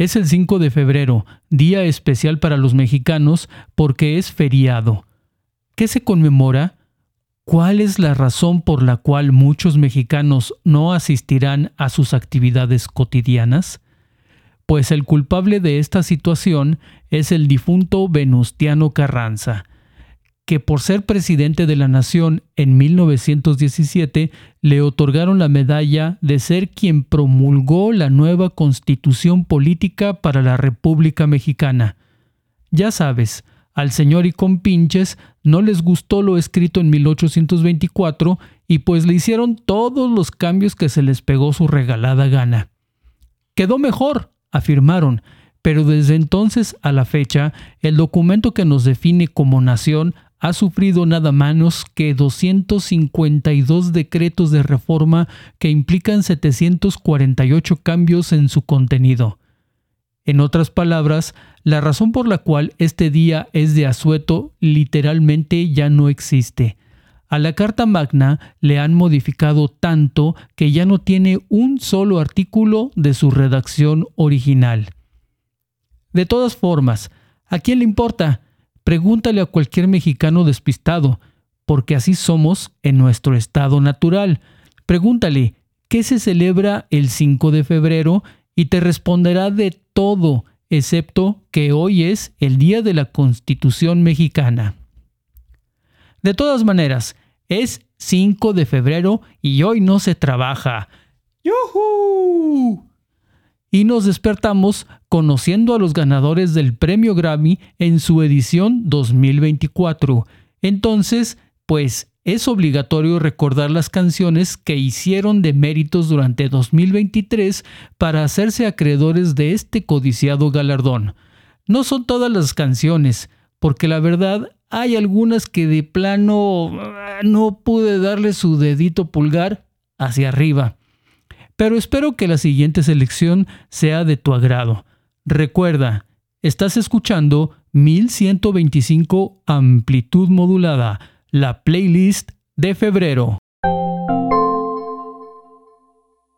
Es el 5 de febrero, día especial para los mexicanos porque es feriado. ¿Qué se conmemora? ¿Cuál es la razón por la cual muchos mexicanos no asistirán a sus actividades cotidianas? Pues el culpable de esta situación es el difunto Venustiano Carranza, que por ser presidente de la nación en 1917 le otorgaron la medalla de ser quien promulgó la nueva constitución política para la República Mexicana. Ya sabes, al señor y compinches no les gustó lo escrito en 1824 y pues le hicieron todos los cambios que se les pegó su regalada gana. Quedó mejor, afirmaron, pero desde entonces a la fecha el documento que nos define como nación ha sufrido nada menos que 252 decretos de reforma que implican 748 cambios en su contenido. En otras palabras, la razón por la cual este día es de asueto literalmente ya no existe. A la Carta Magna le han modificado tanto que ya no tiene un solo artículo de su redacción original. De todas formas, ¿a quién le importa? Pregúntale a cualquier mexicano despistado, porque así somos en nuestro estado natural. Pregúntale, ¿qué se celebra el 5 de febrero? Y te responderá de todo, excepto que hoy es el Día de la Constitución Mexicana. De todas maneras, es 5 de febrero y hoy no se trabaja. ¡Yuhu! Y nos despertamos conociendo a los ganadores del premio Grammy en su edición 2024. Entonces, pues es obligatorio recordar las canciones que hicieron de méritos durante 2023 para hacerse acreedores de este codiciado galardón. No son todas las canciones, porque la verdad hay algunas que de plano ah, no pude darle su dedito pulgar hacia arriba. Pero espero que la siguiente selección sea de tu agrado. Recuerda, estás escuchando 1125 amplitud modulada la playlist de febrero.